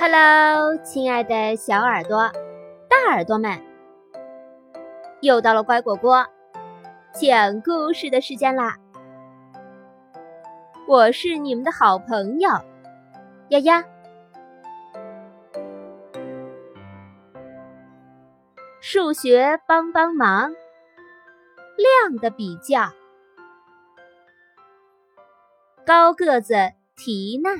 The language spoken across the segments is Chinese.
Hello，亲爱的小耳朵、大耳朵们，又到了乖果果讲故事的时间啦！我是你们的好朋友丫丫。数学帮帮忙，量的比较，高个子缇娜。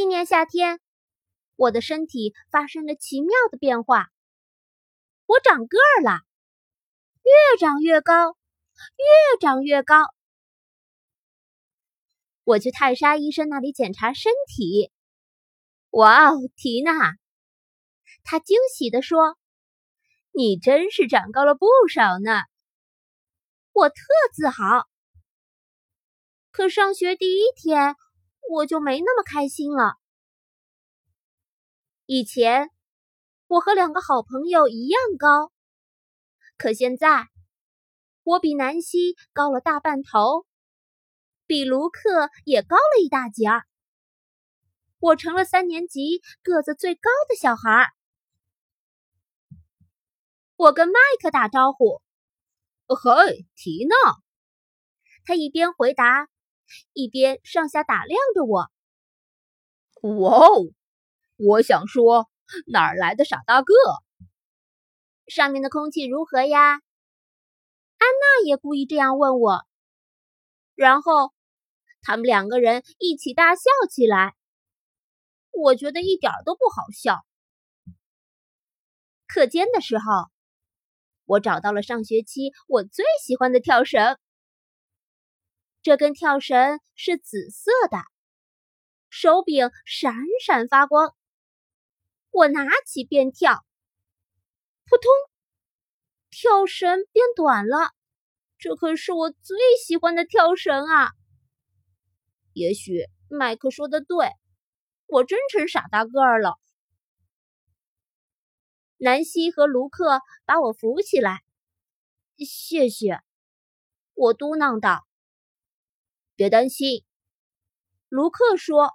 今年夏天，我的身体发生了奇妙的变化。我长个儿了，越长越高，越长越高。我去泰莎医生那里检查身体。哇哦，缇娜！他惊喜地说：“你真是长高了不少呢。”我特自豪。可上学第一天。我就没那么开心了。以前我和两个好朋友一样高，可现在我比南希高了大半头，比卢克也高了一大截儿。我成了三年级个子最高的小孩。我跟麦克打招呼：“嘿，缇娜。”他一边回答。一边上下打量着我。哇哦！我想说，哪儿来的傻大个？上面的空气如何呀？安娜也故意这样问我。然后他们两个人一起大笑起来。我觉得一点都不好笑。课间的时候，我找到了上学期我最喜欢的跳绳。这根跳绳是紫色的，手柄闪闪发光。我拿起便跳，扑通，跳绳变短了。这可是我最喜欢的跳绳啊！也许麦克说的对，我真成傻大个儿了。南希和卢克把我扶起来，谢谢，我嘟囔道。别担心，卢克说：“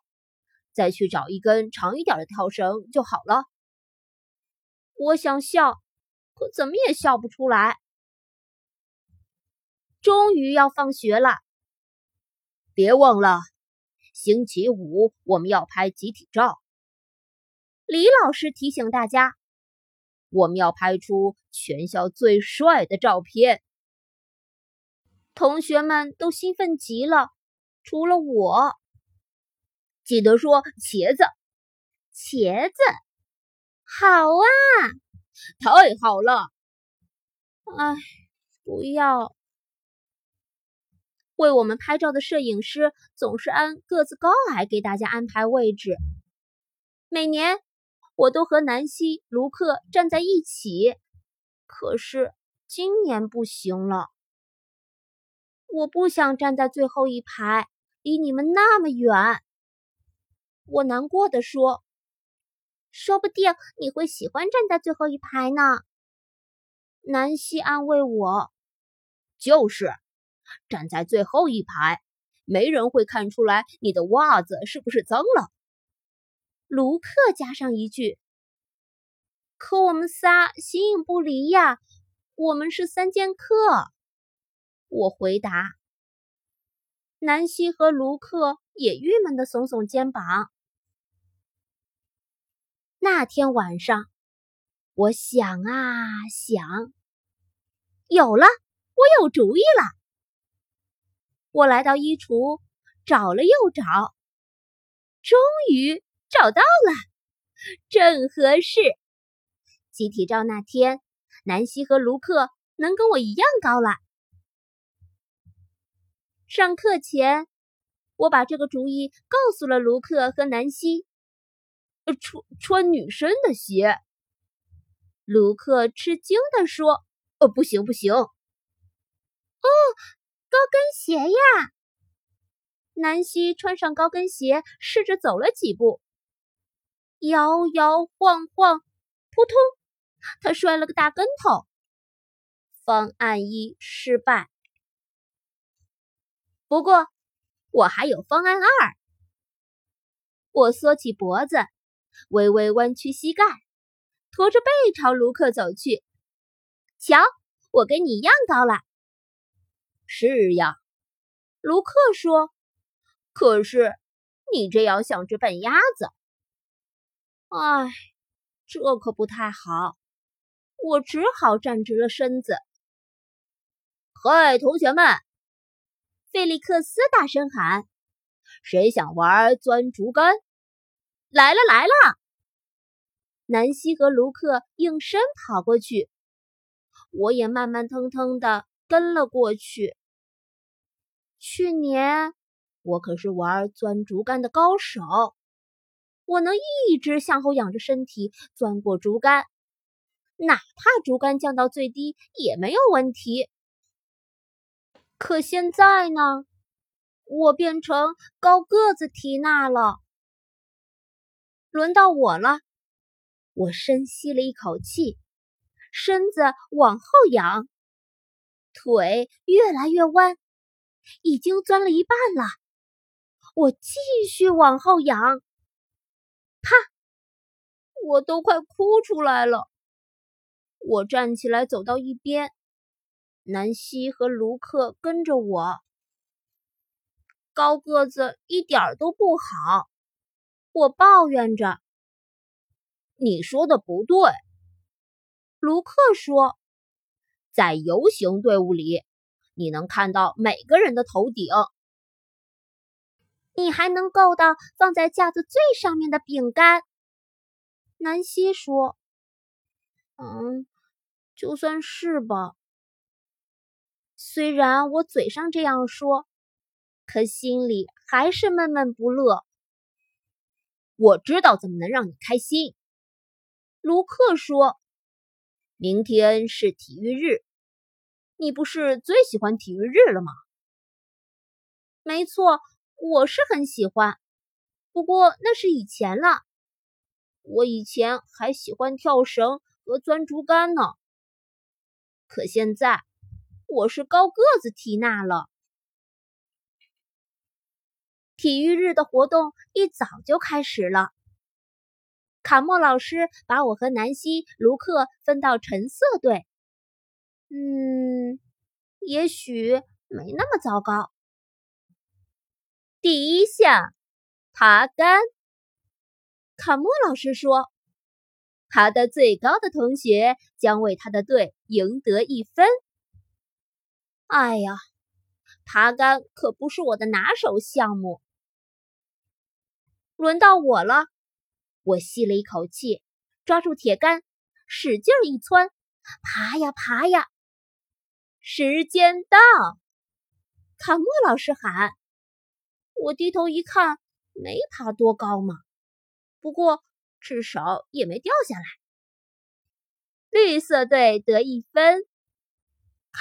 再去找一根长一点的跳绳就好了。”我想笑，可怎么也笑不出来。终于要放学了，别忘了，星期五我们要拍集体照。李老师提醒大家：“我们要拍出全校最帅的照片。”同学们都兴奋极了。除了我，记得说茄子，茄子，好啊，太好了。哎，不要！为我们拍照的摄影师总是按个子高矮给大家安排位置。每年我都和南希、卢克站在一起，可是今年不行了。我不想站在最后一排。离你们那么远，我难过的说：“说不定你会喜欢站在最后一排呢。”南希安慰我：“就是站在最后一排，没人会看出来你的袜子是不是脏了。”卢克加上一句：“可我们仨形影不离呀，我们是三剑客。”我回答。南希和卢克也郁闷的耸耸肩膀。那天晚上，我想啊想，有了，我有主意了。我来到衣橱，找了又找，终于找到了，正合适。集体照那天，南希和卢克能跟我一样高了。上课前，我把这个主意告诉了卢克和南希。呃穿穿女生的鞋，卢克吃惊地说：“哦，不行不行。”哦，高跟鞋呀！南希穿上高跟鞋，试着走了几步，摇摇晃晃，扑通，他摔了个大跟头。方案一失败。不过，我还有方案二。我缩起脖子，微微弯曲膝盖，驼着背朝卢克走去。瞧，我跟你一样高了。是呀，卢克说。可是你这样像只笨鸭子。唉，这可不太好。我只好站直了身子。嗨，同学们！费利克斯大声喊：“谁想玩钻竹竿？”来了来了！南希和卢克应声跑过去，我也慢慢腾腾的跟了过去。去年我可是玩钻竹竿的高手，我能一直向后仰着身体钻过竹竿，哪怕竹竿降到最低也没有问题。可现在呢，我变成高个子缇娜了。轮到我了，我深吸了一口气，身子往后仰，腿越来越弯，已经钻了一半了。我继续往后仰，啪！我都快哭出来了。我站起来，走到一边。南希和卢克跟着我，高个子一点都不好。我抱怨着：“你说的不对。”卢克说：“在游行队伍里，你能看到每个人的头顶，你还能够到放在架子最上面的饼干。”南希说：“嗯，就算是吧。”虽然我嘴上这样说，可心里还是闷闷不乐。我知道怎么能让你开心，卢克说：“明天是体育日，你不是最喜欢体育日了吗？”没错，我是很喜欢，不过那是以前了。我以前还喜欢跳绳和钻竹竿呢，可现在。我是高个子缇娜了。体育日的活动一早就开始了。卡莫老师把我和南希、卢克分到橙色队。嗯，也许没那么糟糕。第一项，爬杆。卡莫老师说，爬得最高的同学将为他的队赢得一分。哎呀，爬杆可不是我的拿手项目。轮到我了，我吸了一口气，抓住铁杆，使劲一窜，爬呀爬呀。时间到，卡莫老师喊。我低头一看，没爬多高嘛，不过至少也没掉下来。绿色队得一分。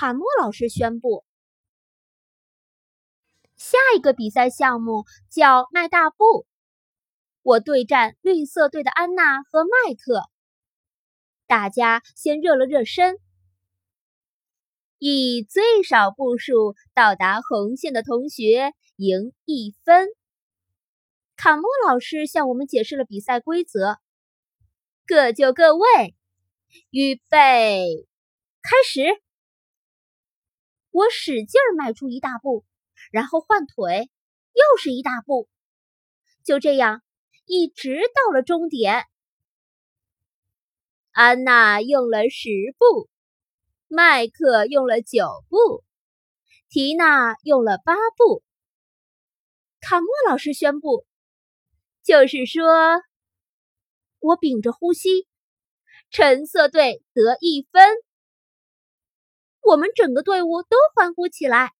卡莫老师宣布，下一个比赛项目叫迈大步。我对战绿色队的安娜和麦克。大家先热了热身，以最少步数到达红线的同学赢一分。卡莫老师向我们解释了比赛规则：各就各位，预备，开始。我使劲迈出一大步，然后换腿，又是一大步，就这样一直到了终点。安娜用了十步，麦克用了九步，缇娜用了八步。卡莫老师宣布，就是说，我屏着呼吸，橙色队得一分。我们整个队伍都欢呼起来，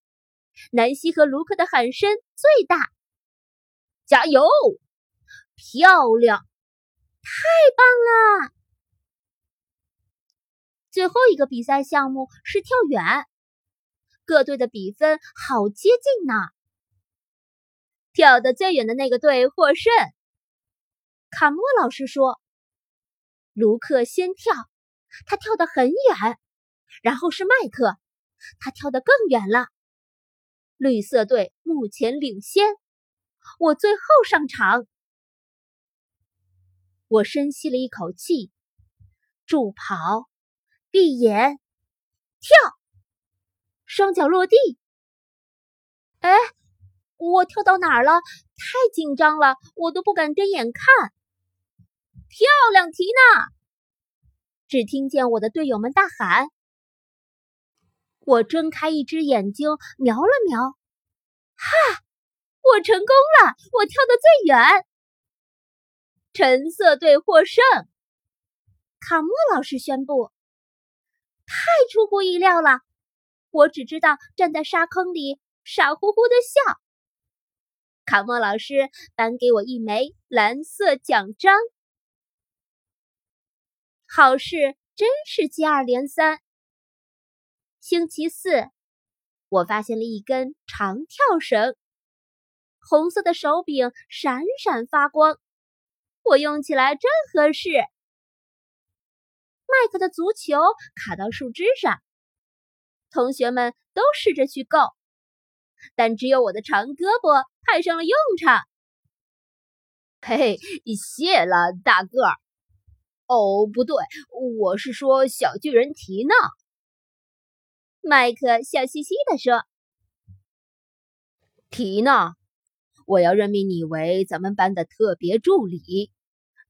南希和卢克的喊声最大：“加油！漂亮！太棒了！”最后一个比赛项目是跳远，各队的比分好接近呢。跳得最远的那个队获胜。卡莫老师说：“卢克先跳，他跳得很远。”然后是麦克，他跳得更远了。绿色队目前领先，我最后上场。我深吸了一口气，助跑，闭眼，跳，双脚落地。哎，我跳到哪儿了？太紧张了，我都不敢睁眼看。漂亮，缇娜！只听见我的队友们大喊。我睁开一只眼睛，瞄了瞄，哈，我成功了！我跳得最远。橙色队获胜，卡莫老师宣布。太出乎意料了！我只知道站在沙坑里傻乎乎的笑。卡莫老师颁给我一枚蓝色奖章。好事真是接二连三。星期四，我发现了一根长跳绳，红色的手柄闪闪发光，我用起来真合适。麦克的足球卡到树枝上，同学们都试着去够，但只有我的长胳膊派上了用场。嘿嘿，谢了，大个儿。哦，不对，我是说小巨人提娜。麦克笑嘻嘻地说：“缇娜，我要任命你为咱们班的特别助理，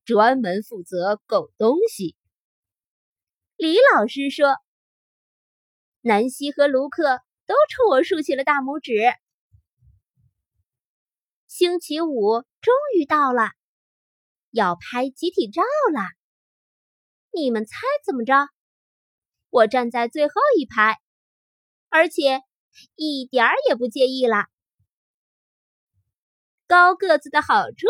专门负责狗东西。”李老师说：“南希和卢克都冲我竖起了大拇指。”星期五终于到了，要拍集体照了。你们猜怎么着？我站在最后一排。而且一点儿也不介意啦。高个子的好处，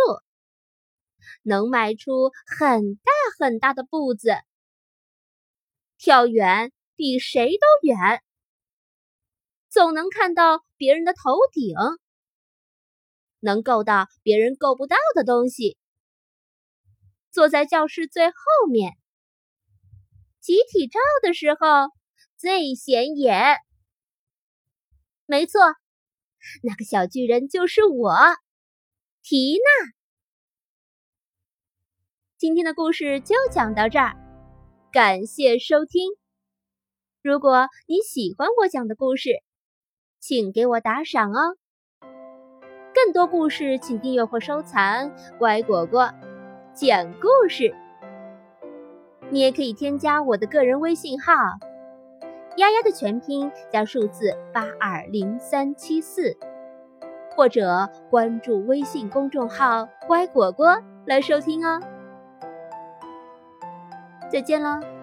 能迈出很大很大的步子，跳远比谁都远，总能看到别人的头顶，能够到别人够不到的东西，坐在教室最后面，集体照的时候最显眼。没错，那个小巨人就是我，缇娜。今天的故事就讲到这儿，感谢收听。如果你喜欢我讲的故事，请给我打赏哦。更多故事，请订阅或收藏“乖果果讲故事”。你也可以添加我的个人微信号。丫丫的全拼加数字八二零三七四，或者关注微信公众号“乖果果”来收听哦。再见了。